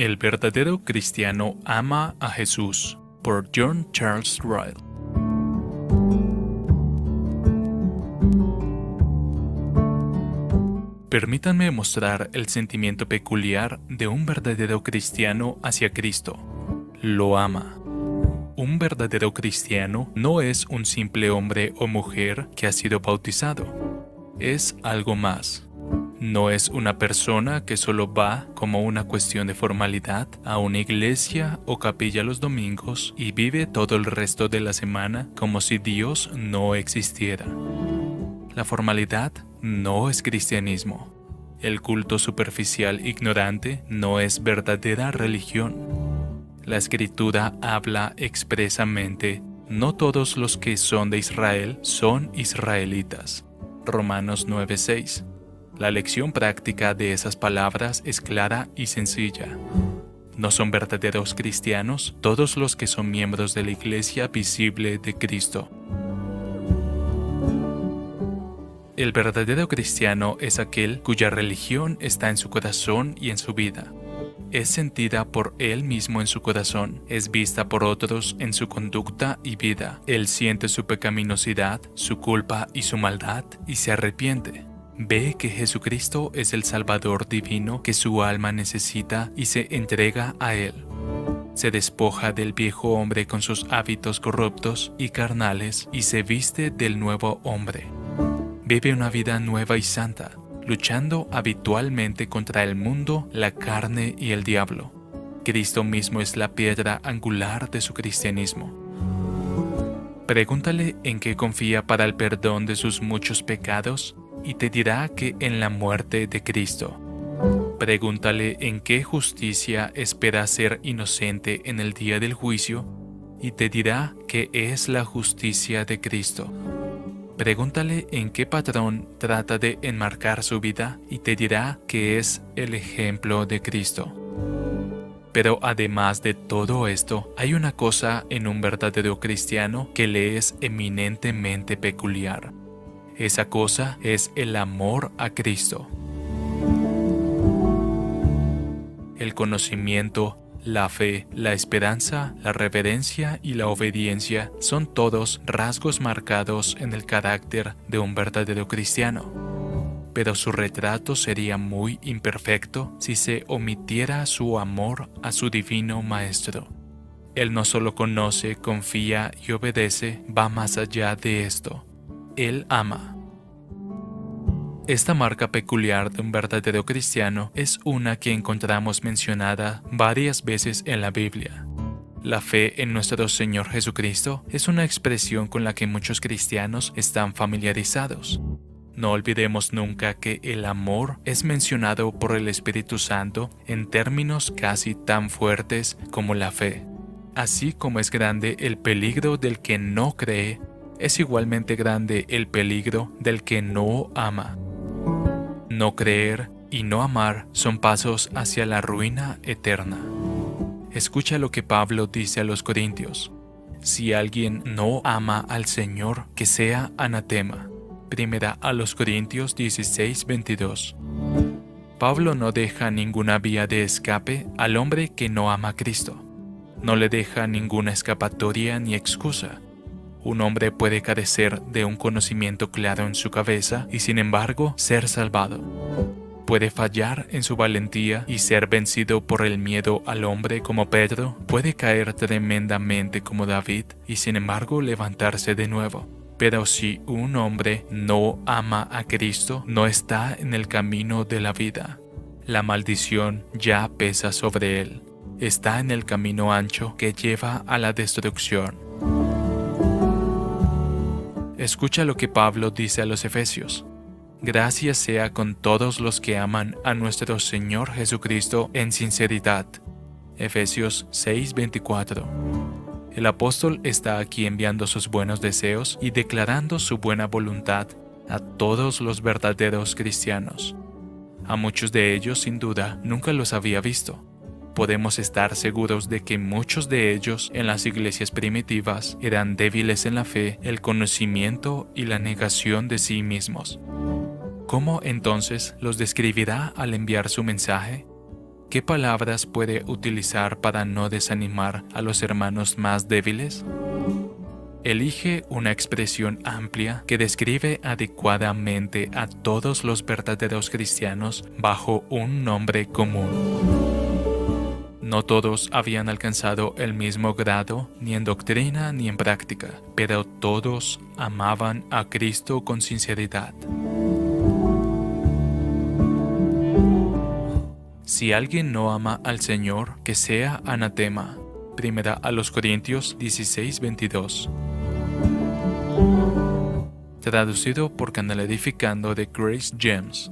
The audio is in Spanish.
El verdadero cristiano ama a Jesús por John Charles Ryle. Permítanme mostrar el sentimiento peculiar de un verdadero cristiano hacia Cristo. Lo ama. Un verdadero cristiano no es un simple hombre o mujer que ha sido bautizado. Es algo más no es una persona que solo va como una cuestión de formalidad a una iglesia o capilla los domingos y vive todo el resto de la semana como si Dios no existiera. La formalidad no es cristianismo. El culto superficial ignorante no es verdadera religión. La escritura habla expresamente, no todos los que son de Israel son israelitas. Romanos 9:6 la lección práctica de esas palabras es clara y sencilla. No son verdaderos cristianos todos los que son miembros de la iglesia visible de Cristo. El verdadero cristiano es aquel cuya religión está en su corazón y en su vida. Es sentida por él mismo en su corazón, es vista por otros en su conducta y vida. Él siente su pecaminosidad, su culpa y su maldad y se arrepiente. Ve que Jesucristo es el Salvador divino que su alma necesita y se entrega a Él. Se despoja del viejo hombre con sus hábitos corruptos y carnales y se viste del nuevo hombre. Vive una vida nueva y santa, luchando habitualmente contra el mundo, la carne y el diablo. Cristo mismo es la piedra angular de su cristianismo. Pregúntale en qué confía para el perdón de sus muchos pecados y te dirá que en la muerte de Cristo. Pregúntale en qué justicia espera ser inocente en el día del juicio y te dirá que es la justicia de Cristo. Pregúntale en qué patrón trata de enmarcar su vida y te dirá que es el ejemplo de Cristo. Pero además de todo esto, hay una cosa en un verdadero cristiano que le es eminentemente peculiar. Esa cosa es el amor a Cristo. El conocimiento, la fe, la esperanza, la reverencia y la obediencia son todos rasgos marcados en el carácter de un verdadero cristiano. Pero su retrato sería muy imperfecto si se omitiera su amor a su divino Maestro. Él no solo conoce, confía y obedece, va más allá de esto. Él ama. Esta marca peculiar de un verdadero cristiano es una que encontramos mencionada varias veces en la Biblia. La fe en nuestro Señor Jesucristo es una expresión con la que muchos cristianos están familiarizados. No olvidemos nunca que el amor es mencionado por el Espíritu Santo en términos casi tan fuertes como la fe. Así como es grande el peligro del que no cree, es igualmente grande el peligro del que no ama. No creer y no amar son pasos hacia la ruina eterna. Escucha lo que Pablo dice a los Corintios. Si alguien no ama al Señor, que sea anatema. Primera a los Corintios 16:22. Pablo no deja ninguna vía de escape al hombre que no ama a Cristo. No le deja ninguna escapatoria ni excusa. Un hombre puede carecer de un conocimiento claro en su cabeza y sin embargo ser salvado. Puede fallar en su valentía y ser vencido por el miedo al hombre como Pedro. Puede caer tremendamente como David y sin embargo levantarse de nuevo. Pero si un hombre no ama a Cristo, no está en el camino de la vida. La maldición ya pesa sobre él. Está en el camino ancho que lleva a la destrucción. Escucha lo que Pablo dice a los Efesios. Gracias sea con todos los que aman a nuestro Señor Jesucristo en sinceridad. Efesios 6:24. El apóstol está aquí enviando sus buenos deseos y declarando su buena voluntad a todos los verdaderos cristianos. A muchos de ellos, sin duda, nunca los había visto podemos estar seguros de que muchos de ellos en las iglesias primitivas eran débiles en la fe, el conocimiento y la negación de sí mismos. ¿Cómo entonces los describirá al enviar su mensaje? ¿Qué palabras puede utilizar para no desanimar a los hermanos más débiles? Elige una expresión amplia que describe adecuadamente a todos los verdaderos cristianos bajo un nombre común. No todos habían alcanzado el mismo grado, ni en doctrina ni en práctica, pero todos amaban a Cristo con sinceridad. Si alguien no ama al Señor, que sea anatema. Primera a los Corintios 16:22 traducido por Canal Edificando de Grace James.